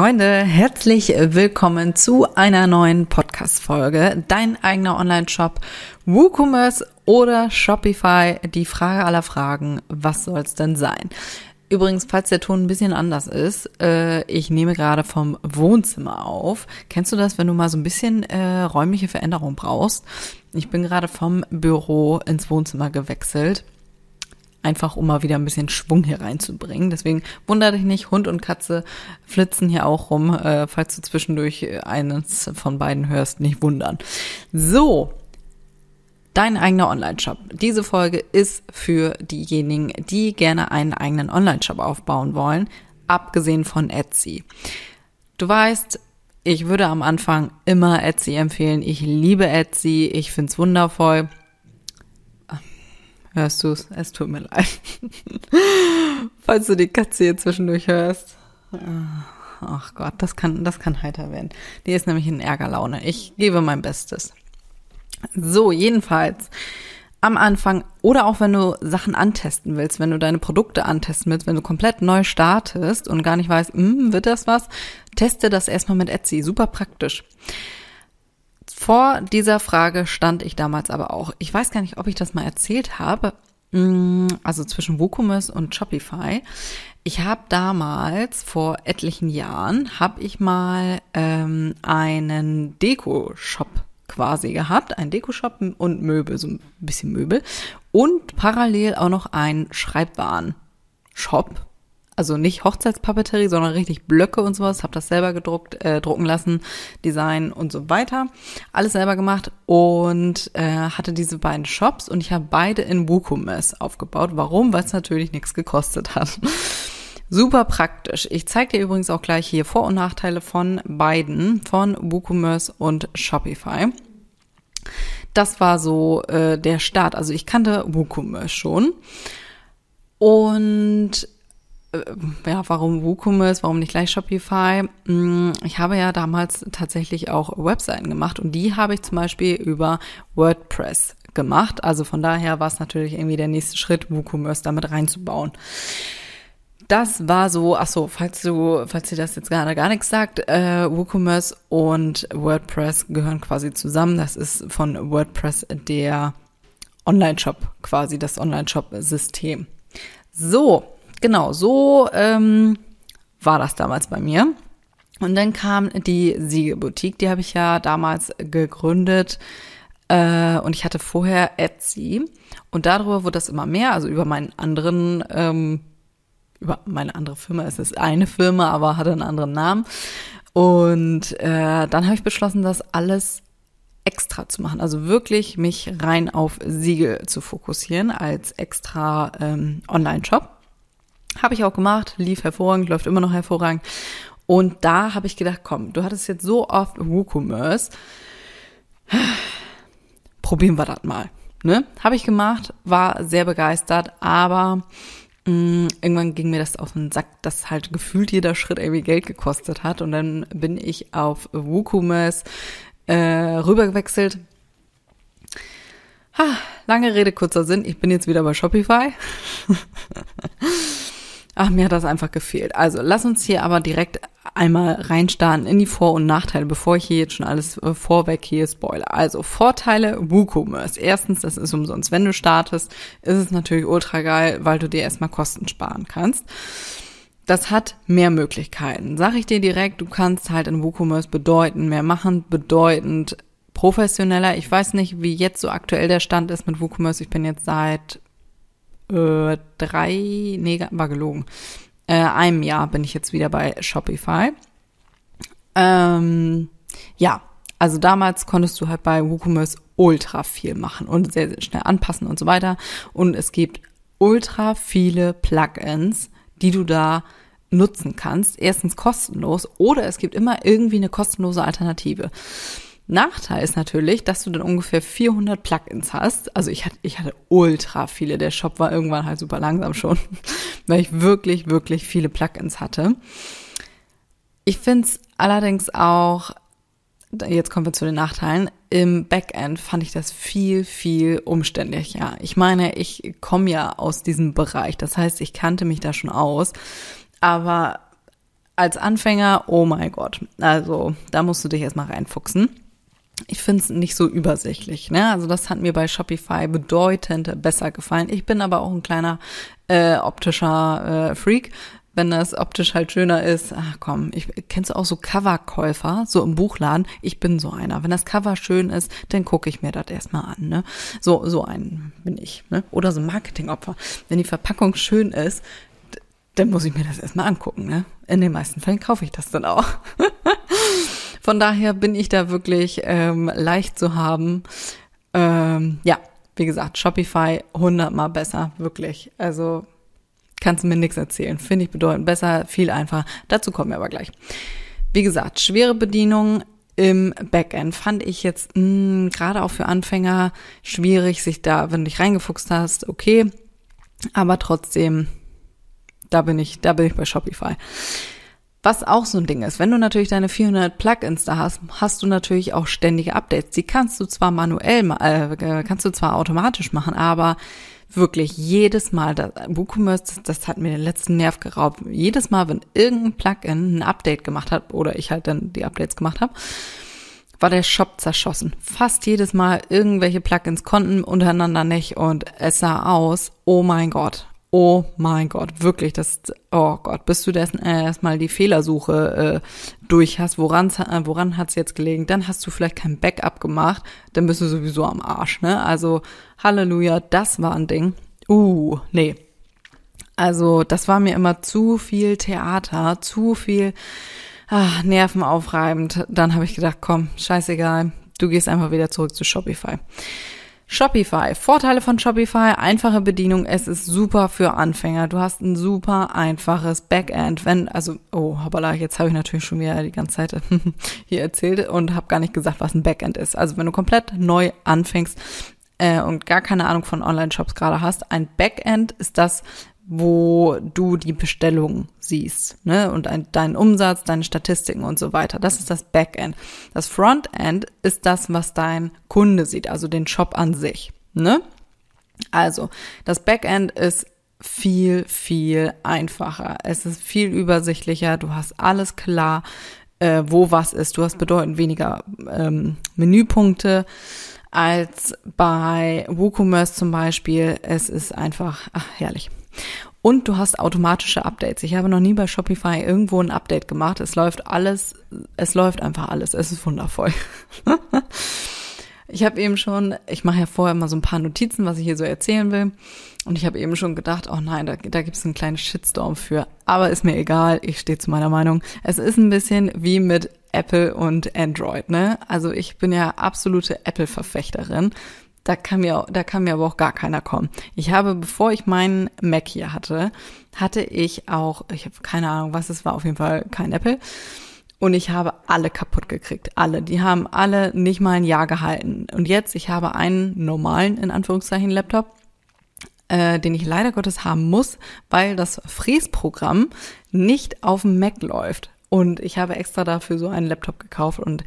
Freunde, herzlich willkommen zu einer neuen Podcast-Folge. Dein eigener Online-Shop, WooCommerce oder Shopify. Die Frage aller Fragen, was soll es denn sein? Übrigens, falls der Ton ein bisschen anders ist, äh, ich nehme gerade vom Wohnzimmer auf. Kennst du das, wenn du mal so ein bisschen äh, räumliche Veränderung brauchst? Ich bin gerade vom Büro ins Wohnzimmer gewechselt einfach um mal wieder ein bisschen Schwung hier reinzubringen. Deswegen wundere dich nicht, Hund und Katze flitzen hier auch rum. Äh, falls du zwischendurch eines von beiden hörst, nicht wundern. So, dein eigener Online-Shop. Diese Folge ist für diejenigen, die gerne einen eigenen Online-Shop aufbauen wollen, abgesehen von Etsy. Du weißt, ich würde am Anfang immer Etsy empfehlen. Ich liebe Etsy, ich find's wundervoll. Hörst du es? Es tut mir leid. Falls du die Katze hier zwischendurch hörst. Ach Gott, das kann, das kann heiter werden. Die ist nämlich in Ärgerlaune. Ich gebe mein Bestes. So, jedenfalls am Anfang oder auch wenn du Sachen antesten willst, wenn du deine Produkte antesten willst, wenn du komplett neu startest und gar nicht weißt, hm, wird das was, teste das erstmal mit Etsy. Super praktisch. Vor dieser Frage stand ich damals aber auch. Ich weiß gar nicht, ob ich das mal erzählt habe. Mm, also zwischen WooCommerce und Shopify. Ich habe damals vor etlichen Jahren habe ich mal ähm, einen Deko-Shop quasi gehabt, einen Deko-Shop und Möbel, so ein bisschen Möbel und parallel auch noch einen Schreibwaren-Shop also nicht Hochzeitspapeterie, sondern richtig Blöcke und sowas. Habe das selber gedruckt, äh, drucken lassen, Design und so weiter. Alles selber gemacht und äh, hatte diese beiden Shops und ich habe beide in WooCommerce aufgebaut. Warum? Weil es natürlich nichts gekostet hat. Super praktisch. Ich zeige dir übrigens auch gleich hier Vor- und Nachteile von beiden, von WooCommerce und Shopify. Das war so äh, der Start. Also ich kannte WooCommerce schon. Und ja, warum WooCommerce, warum nicht gleich Shopify? Mm, ich habe ja damals tatsächlich auch Webseiten gemacht und die habe ich zum Beispiel über WordPress gemacht. Also von daher war es natürlich irgendwie der nächste Schritt, WooCommerce damit reinzubauen. Das war so, ach so, falls du, falls dir das jetzt gerade gar nichts sagt, äh, WooCommerce und WordPress gehören quasi zusammen. Das ist von WordPress der Online-Shop, quasi das Online-Shop-System. So, genau, so ähm, war das damals bei mir. Und dann kam die Siegelboutique, die habe ich ja damals gegründet. Äh, und ich hatte vorher Etsy. Und darüber wurde das immer mehr, also über meinen anderen, ähm, über meine andere Firma. Es ist eine Firma, aber hatte einen anderen Namen. Und äh, dann habe ich beschlossen, das alles extra zu machen. Also wirklich mich rein auf Siegel zu fokussieren als extra ähm, Online-Shop. Habe ich auch gemacht, lief hervorragend, läuft immer noch hervorragend. Und da habe ich gedacht, komm, du hattest jetzt so oft WooCommerce, probieren wir das mal. Ne? Habe ich gemacht, war sehr begeistert, aber mh, mm, irgendwann ging mir das auf den Sack, dass halt gefühlt jeder Schritt irgendwie Geld gekostet hat. Und dann bin ich auf WooCommerce äh, rübergewechselt. Ha, lange Rede, kurzer Sinn. Ich bin jetzt wieder bei Shopify. Ach, mir hat das einfach gefehlt. Also, lass uns hier aber direkt einmal reinstarten in die Vor- und Nachteile, bevor ich hier jetzt schon alles äh, vorweg hier spoiler. Also, Vorteile WooCommerce. Erstens, das ist umsonst. Wenn du startest, ist es natürlich ultra geil, weil du dir erstmal Kosten sparen kannst. Das hat mehr Möglichkeiten. Sag ich dir direkt, du kannst halt in WooCommerce bedeuten, mehr machen, bedeutend professioneller. Ich weiß nicht, wie jetzt so aktuell der Stand ist mit WooCommerce. Ich bin jetzt seit äh, drei, nee, war gelogen, äh, einem Jahr bin ich jetzt wieder bei Shopify. Ähm, ja, also damals konntest du halt bei WooCommerce ultra viel machen und sehr, sehr schnell anpassen und so weiter. Und es gibt ultra viele Plugins, die du da nutzen kannst. Erstens kostenlos oder es gibt immer irgendwie eine kostenlose Alternative. Nachteil ist natürlich, dass du dann ungefähr 400 Plugins hast. Also ich hatte, ich hatte ultra viele. Der Shop war irgendwann halt super langsam schon, weil ich wirklich, wirklich viele Plugins hatte. Ich finde es allerdings auch, jetzt kommen wir zu den Nachteilen, im Backend fand ich das viel, viel umständlicher. Ich meine, ich komme ja aus diesem Bereich. Das heißt, ich kannte mich da schon aus. Aber als Anfänger, oh mein Gott. Also, da musst du dich erstmal reinfuchsen ich finde es nicht so übersichtlich. Ne? Also das hat mir bei Shopify bedeutend besser gefallen. Ich bin aber auch ein kleiner äh, optischer äh, Freak. Wenn das optisch halt schöner ist, ach komm, ich kennst du auch so Coverkäufer, so im Buchladen? Ich bin so einer. Wenn das Cover schön ist, dann gucke ich mir das erstmal an. Ne? So, so ein bin ich. Ne? Oder so ein Marketingopfer. Wenn die Verpackung schön ist, dann muss ich mir das erstmal angucken. Ne? In den meisten Fällen kaufe ich das dann auch. Von daher bin ich da wirklich ähm, leicht zu haben. Ähm, ja, wie gesagt, Shopify hundertmal besser, wirklich. Also kannst du mir nichts erzählen. Finde ich bedeutend besser, viel einfacher. Dazu kommen wir aber gleich. Wie gesagt, schwere Bedienung im Backend fand ich jetzt mh, gerade auch für Anfänger schwierig, sich da, wenn du dich reingefuchst hast, okay. Aber trotzdem, da bin ich, da bin ich bei Shopify. Was auch so ein Ding ist, wenn du natürlich deine 400 Plugins da hast, hast du natürlich auch ständige Updates. Die kannst du zwar manuell, äh, kannst du zwar automatisch machen, aber wirklich jedes Mal, das, WooCommerce, das hat mir den letzten Nerv geraubt. Jedes Mal, wenn irgendein Plugin ein Update gemacht hat oder ich halt dann die Updates gemacht habe, war der Shop zerschossen. Fast jedes Mal irgendwelche Plugins konnten untereinander nicht und es sah aus, oh mein Gott, Oh mein Gott, wirklich, das, oh Gott, bis du das äh, erstmal die Fehlersuche äh, durch hast, woran, äh, woran hat's jetzt gelegen, dann hast du vielleicht kein Backup gemacht, dann bist du sowieso am Arsch, ne? Also, Halleluja, das war ein Ding. Uh, nee. Also, das war mir immer zu viel Theater, zu viel ah, nervenaufreibend. Dann habe ich gedacht, komm, scheißegal, du gehst einfach wieder zurück zu Shopify. Shopify. Vorteile von Shopify. Einfache Bedienung. Es ist super für Anfänger. Du hast ein super einfaches Backend. Wenn, also, oh, hoppala, jetzt habe ich natürlich schon wieder die ganze Zeit hier erzählt und habe gar nicht gesagt, was ein Backend ist. Also, wenn du komplett neu anfängst, äh, und gar keine Ahnung von Online-Shops gerade hast, ein Backend ist das, wo du die Bestellung siehst, ne? Und ein, deinen Umsatz, deine Statistiken und so weiter. Das ist das Backend. Das Frontend ist das, was dein Kunde sieht, also den Shop an sich, ne? Also, das Backend ist viel, viel einfacher. Es ist viel übersichtlicher. Du hast alles klar, äh, wo was ist. Du hast bedeutend weniger ähm, Menüpunkte als bei WooCommerce zum Beispiel. Es ist einfach ach, herrlich. Und du hast automatische Updates. Ich habe noch nie bei Shopify irgendwo ein Update gemacht. Es läuft alles, es läuft einfach alles. Es ist wundervoll. ich habe eben schon, ich mache ja vorher immer so ein paar Notizen, was ich hier so erzählen will. Und ich habe eben schon gedacht, oh nein, da, da gibt es einen kleinen Shitstorm für. Aber ist mir egal, ich stehe zu meiner Meinung. Es ist ein bisschen wie mit Apple und Android, ne? Also ich bin ja absolute Apple-Verfechterin. Da kann mir, da kann mir aber auch gar keiner kommen. Ich habe, bevor ich meinen Mac hier hatte, hatte ich auch, ich habe keine Ahnung, was es war, auf jeden Fall kein Apple. Und ich habe alle kaputt gekriegt. Alle. Die haben alle nicht mal ein Jahr gehalten. Und jetzt, ich habe einen normalen, in Anführungszeichen, Laptop, äh, den ich leider Gottes haben muss, weil das Fräsprogramm nicht auf dem Mac läuft. Und ich habe extra dafür so einen Laptop gekauft und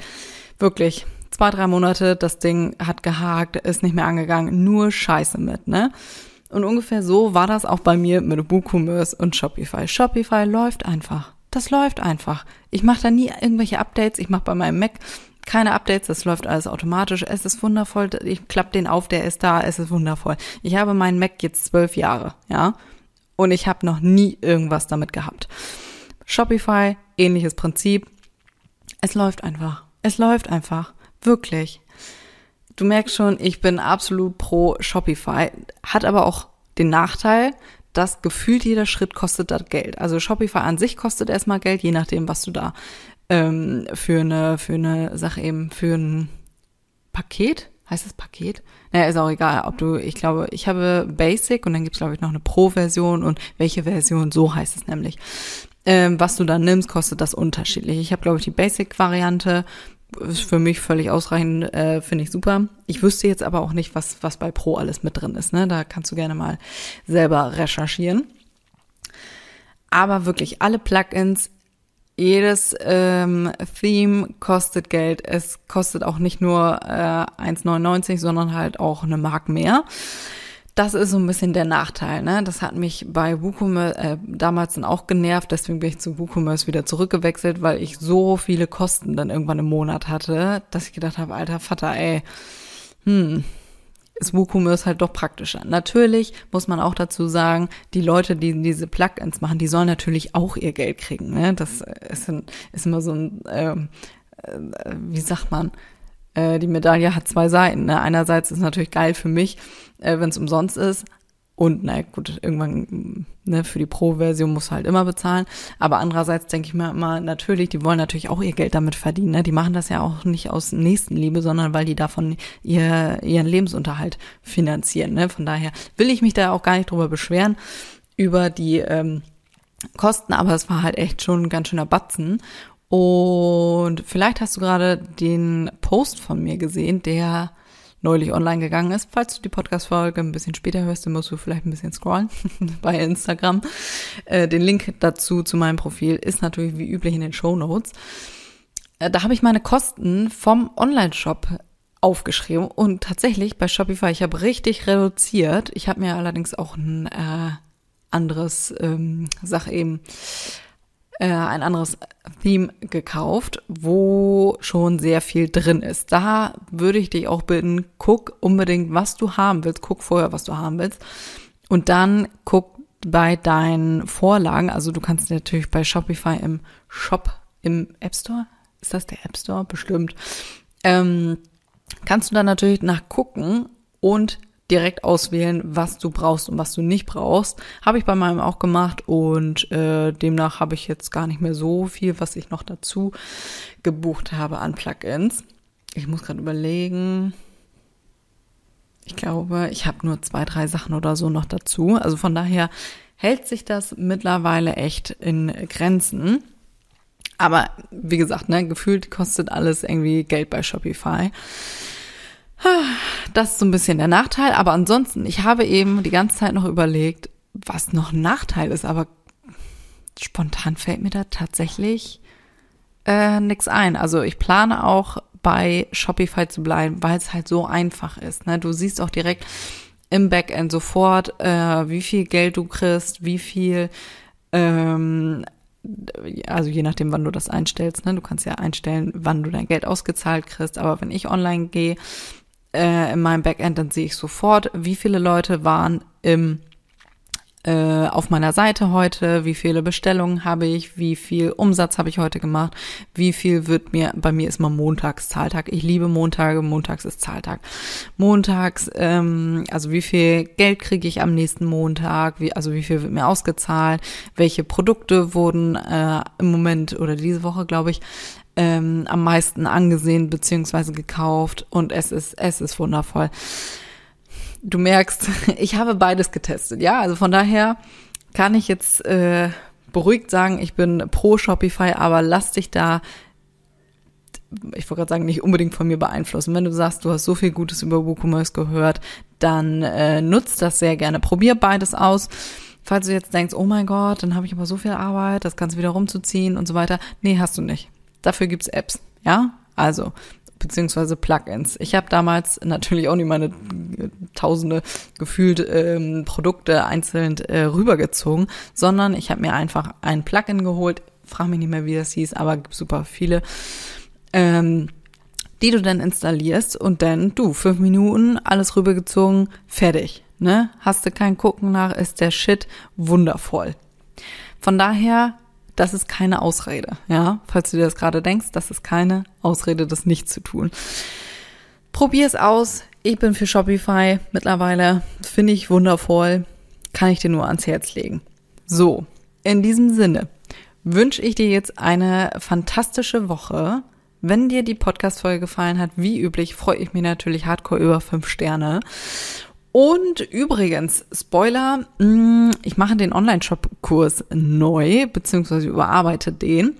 wirklich zwei, drei Monate, das Ding hat gehakt, ist nicht mehr angegangen, nur Scheiße mit, ne? Und ungefähr so war das auch bei mir mit WooCommerce und Shopify. Shopify läuft einfach. Das läuft einfach. Ich mache da nie irgendwelche Updates. Ich mache bei meinem Mac keine Updates. Das läuft alles automatisch. Es ist wundervoll. Ich klappe den auf, der ist da. Es ist wundervoll. Ich habe meinen Mac jetzt zwölf Jahre, ja. Und ich habe noch nie irgendwas damit gehabt. Shopify, ähnliches Prinzip. Es läuft einfach. Es läuft einfach. Wirklich. Du merkst schon, ich bin absolut pro Shopify, hat aber auch den Nachteil, dass gefühlt jeder Schritt kostet das Geld. Also Shopify an sich kostet erstmal Geld, je nachdem, was du da ähm, für eine für eine Sache eben für ein Paket heißt das Paket? Naja, ist auch egal, ob du, ich glaube, ich habe Basic und dann gibt's glaube ich noch eine Pro-Version und welche Version, so heißt es nämlich. Ähm, was du dann nimmst, kostet das unterschiedlich. Ich habe, glaube ich, die Basic-Variante ist für mich völlig ausreichend, äh, finde ich super. Ich wüsste jetzt aber auch nicht, was, was bei Pro alles mit drin ist. Ne? Da kannst du gerne mal selber recherchieren. Aber wirklich alle Plugins, jedes ähm, Theme kostet Geld. Es kostet auch nicht nur äh, 1,99, sondern halt auch eine Mark mehr. Das ist so ein bisschen der Nachteil, ne? Das hat mich bei WooCommerce äh, damals dann auch genervt, deswegen bin ich zu WooCommerce wieder zurückgewechselt, weil ich so viele Kosten dann irgendwann im Monat hatte, dass ich gedacht habe, alter Vater, ey, hm, ist WooCommerce halt doch praktischer. Natürlich muss man auch dazu sagen, die Leute, die diese Plugins machen, die sollen natürlich auch ihr Geld kriegen. Ne? Das ist, ein, ist immer so ein, ähm, äh, wie sagt man, äh, die Medaille hat zwei Seiten. Ne? Einerseits ist natürlich geil für mich, äh, wenn es umsonst ist. Und na gut, irgendwann ne, für die Pro-Version muss halt immer bezahlen. Aber andererseits denke ich mir immer, natürlich, die wollen natürlich auch ihr Geld damit verdienen. Ne? Die machen das ja auch nicht aus Nächstenliebe, sondern weil die davon ihr, ihren Lebensunterhalt finanzieren. Ne? Von daher will ich mich da auch gar nicht drüber beschweren, über die ähm, Kosten, aber es war halt echt schon ein ganz schöner Batzen. Und vielleicht hast du gerade den Post von mir gesehen, der neulich online gegangen ist. Falls du die Podcast-Folge ein bisschen später hörst, dann musst du vielleicht ein bisschen scrollen bei Instagram. Äh, den Link dazu zu meinem Profil ist natürlich wie üblich in den Show Notes. Äh, da habe ich meine Kosten vom Online-Shop aufgeschrieben und tatsächlich bei Shopify, ich habe richtig reduziert. Ich habe mir allerdings auch ein äh, anderes ähm, Sach eben äh, ein anderes Theme gekauft, wo schon sehr viel drin ist. Da würde ich dich auch bitten, guck unbedingt, was du haben willst. Guck vorher, was du haben willst. Und dann guck bei deinen Vorlagen. Also du kannst natürlich bei Shopify im Shop, im App Store, ist das der App Store? Bestimmt. Ähm, kannst du dann natürlich nachgucken und direkt auswählen, was du brauchst und was du nicht brauchst. Habe ich bei meinem auch gemacht und äh, demnach habe ich jetzt gar nicht mehr so viel, was ich noch dazu gebucht habe an Plugins. Ich muss gerade überlegen. Ich glaube, ich habe nur zwei, drei Sachen oder so noch dazu. Also von daher hält sich das mittlerweile echt in Grenzen. Aber wie gesagt, ne, gefühlt kostet alles irgendwie Geld bei Shopify. Das ist so ein bisschen der Nachteil, aber ansonsten, ich habe eben die ganze Zeit noch überlegt, was noch ein Nachteil ist, aber spontan fällt mir da tatsächlich äh, nichts ein. Also ich plane auch bei Shopify zu bleiben, weil es halt so einfach ist. Ne? Du siehst auch direkt im Backend sofort, äh, wie viel Geld du kriegst, wie viel, ähm, also je nachdem, wann du das einstellst. Ne? Du kannst ja einstellen, wann du dein Geld ausgezahlt kriegst. Aber wenn ich online gehe, äh, in meinem Backend, dann sehe ich sofort, wie viele Leute waren im äh, auf meiner Seite heute, wie viele Bestellungen habe ich, wie viel Umsatz habe ich heute gemacht, wie viel wird mir, bei mir ist mal Montags Zahltag. Ich liebe Montage, montags ist Zahltag. Montags, ähm, also wie viel Geld kriege ich am nächsten Montag, wie, also wie viel wird mir ausgezahlt, welche Produkte wurden äh, im Moment oder diese Woche, glaube ich, ähm, am meisten angesehen beziehungsweise gekauft und es ist, es ist wundervoll. Du merkst, ich habe beides getestet, ja, also von daher kann ich jetzt äh, beruhigt sagen, ich bin pro Shopify, aber lass dich da ich wollte gerade sagen, nicht unbedingt von mir beeinflussen. Wenn du sagst, du hast so viel Gutes über WooCommerce gehört, dann äh, nutzt das sehr gerne. Probier beides aus. Falls du jetzt denkst, oh mein Gott, dann habe ich aber so viel Arbeit, das Ganze wieder rumzuziehen und so weiter. Nee, hast du nicht. Dafür gibt's Apps, ja? Also, beziehungsweise Plugins. Ich habe damals natürlich auch nicht meine äh, tausende gefühlt ähm, Produkte einzeln äh, rübergezogen, sondern ich habe mir einfach ein Plugin geholt, frag mich nicht mehr, wie das hieß, aber gibt super viele, ähm, die du dann installierst und dann du, fünf Minuten, alles rübergezogen, fertig. Ne? Hast du kein Gucken nach, ist der Shit wundervoll. Von daher das ist keine Ausrede, ja. Falls du dir das gerade denkst, das ist keine Ausrede, das nicht zu tun. Probier es aus. Ich bin für Shopify mittlerweile. Finde ich wundervoll. Kann ich dir nur ans Herz legen. So, in diesem Sinne wünsche ich dir jetzt eine fantastische Woche. Wenn dir die Podcast-Folge gefallen hat, wie üblich, freue ich mich natürlich hardcore über fünf Sterne. Und übrigens, Spoiler, mm, ich mache den Online-Shop-Kurs neu, beziehungsweise überarbeite den.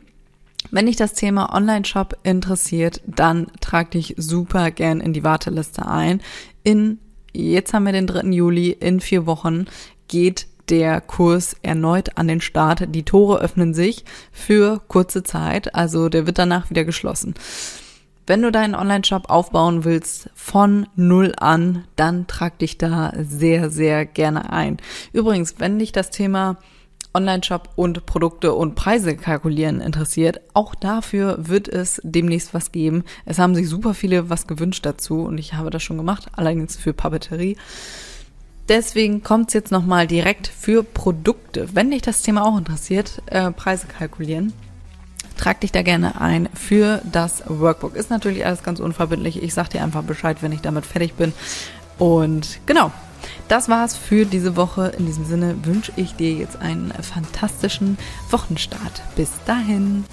Wenn dich das Thema Online-Shop interessiert, dann trag dich super gern in die Warteliste ein. In, jetzt haben wir den 3. Juli, in vier Wochen geht der Kurs erneut an den Start. Die Tore öffnen sich für kurze Zeit, also der wird danach wieder geschlossen. Wenn du deinen Online-Shop aufbauen willst von null an, dann trag dich da sehr, sehr gerne ein. Übrigens, wenn dich das Thema Online-Shop und Produkte und Preise kalkulieren interessiert, auch dafür wird es demnächst was geben. Es haben sich super viele was gewünscht dazu und ich habe das schon gemacht, allerdings für Papeterie. Deswegen kommt's jetzt nochmal direkt für Produkte. Wenn dich das Thema auch interessiert, äh, Preise kalkulieren, trag dich da gerne ein für das Workbook. Ist natürlich alles ganz unverbindlich. Ich sag dir einfach Bescheid, wenn ich damit fertig bin. Und genau, das war's für diese Woche. In diesem Sinne wünsche ich dir jetzt einen fantastischen Wochenstart. Bis dahin.